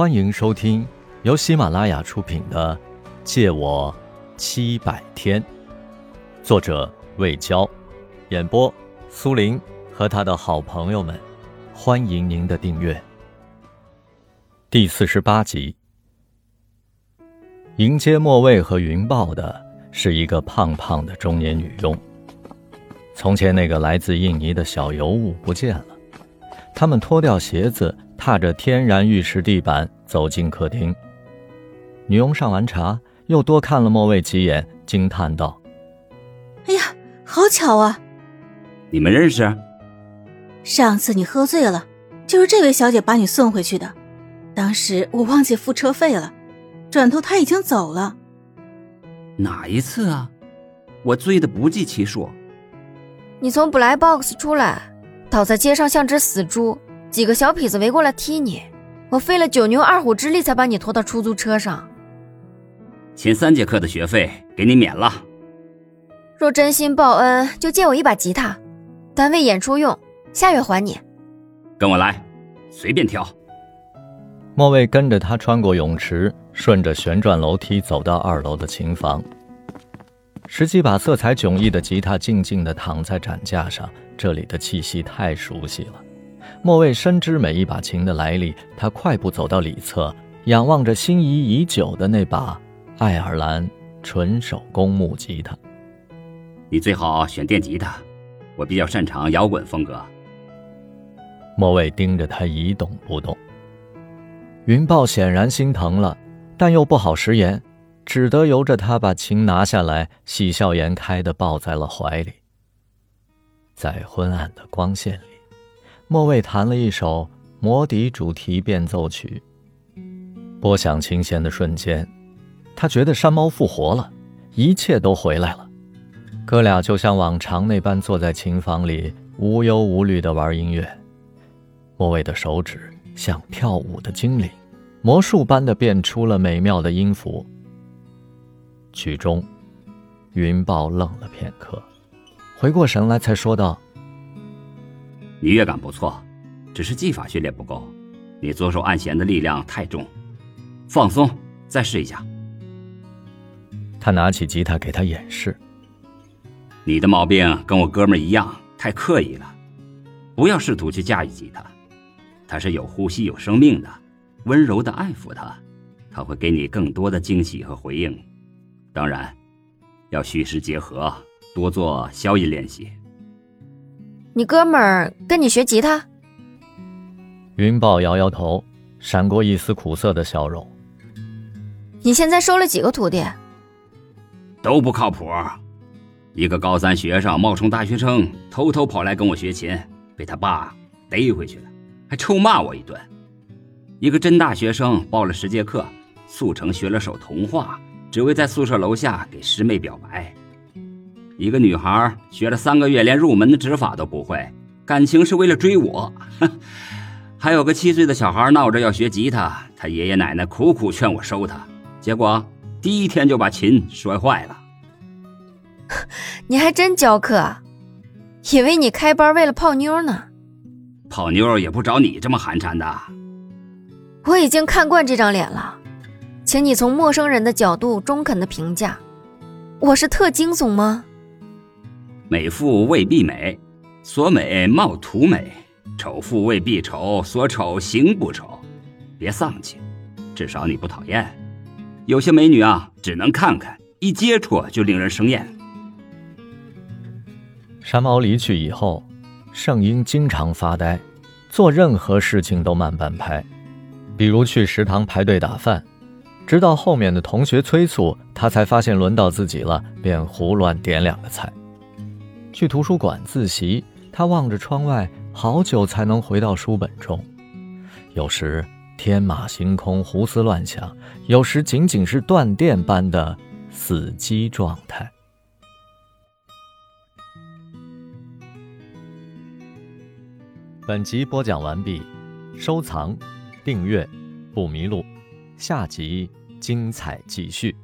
欢迎收听由喜马拉雅出品的《借我七百天》，作者魏娇，演播苏林和他的好朋友们。欢迎您的订阅。第四十八集，迎接莫卫和云豹的是一个胖胖的中年女佣。从前那个来自印尼的小尤物不见了，他们脱掉鞋子。踏着天然玉石地板走进客厅，女佣上完茶，又多看了莫卫几眼，惊叹道：“哎呀，好巧啊！你们认识？上次你喝醉了，就是这位小姐把你送回去的。当时我忘记付车费了，转头她已经走了。哪一次啊？我醉得不计其数。你从 Black Box 出来，倒在街上像只死猪。”几个小痞子围过来踢你，我费了九牛二虎之力才把你拖到出租车上。前三节课的学费给你免了。若真心报恩，就借我一把吉他，单位演出用，下月还你。跟我来，随便挑。莫卫跟着他穿过泳池，顺着旋转楼梯走到二楼的琴房。十几把色彩迥异的吉他静静地躺在展架上，这里的气息太熟悉了。莫蔚深知每一把琴的来历，他快步走到里侧，仰望着心仪已久的那把爱尔兰纯手工木吉他。你最好选电吉他，我比较擅长摇滚风格。莫蔚盯着他一动不动。云豹显然心疼了，但又不好食言，只得由着他把琴拿下来，喜笑颜开地抱在了怀里。在昏暗的光线里。莫卫弹了一首《魔笛》主题变奏曲，拨响琴弦的瞬间，他觉得山猫复活了，一切都回来了。哥俩就像往常那般坐在琴房里，无忧无虑地玩音乐。莫卫的手指像跳舞的精灵，魔术般的变出了美妙的音符。曲终，云豹愣了片刻，回过神来才说道。你乐感不错，只是技法训练不够。你左手按弦的力量太重，放松，再试一下。他拿起吉他给他演示。你的毛病跟我哥们一样，太刻意了。不要试图去驾驭吉他，它是有呼吸、有生命的。温柔的爱抚它，它会给你更多的惊喜和回应。当然，要虚实结合，多做消音练习。你哥们儿跟你学吉他？云豹摇摇头，闪过一丝苦涩的笑容。你现在收了几个徒弟？都不靠谱。一个高三学生冒充大学生，偷偷跑来跟我学琴，被他爸逮回去了，还臭骂我一顿。一个真大学生报了十节课，速成学了首童话，只为在宿舍楼下给师妹表白。一个女孩学了三个月，连入门的指法都不会，感情是为了追我。还有个七岁的小孩闹着要学吉他，他爷爷奶奶苦苦劝我收他，结果第一天就把琴摔坏了。你还真教课，以为你开班为了泡妞呢。泡妞也不找你这么寒碜的。我已经看惯这张脸了，请你从陌生人的角度中肯的评价，我是特惊悚吗？美妇未必美，所美貌图美；丑妇未必丑，所丑行不丑。别丧气，至少你不讨厌。有些美女啊，只能看看，一接触就令人生厌。山猫离去以后，圣婴经常发呆，做任何事情都慢半拍，比如去食堂排队打饭，直到后面的同学催促，他才发现轮到自己了，便胡乱点两个菜。去图书馆自习，他望着窗外，好久才能回到书本中。有时天马行空，胡思乱想；有时仅仅是断电般的死机状态。本集播讲完毕，收藏、订阅，不迷路。下集精彩继续。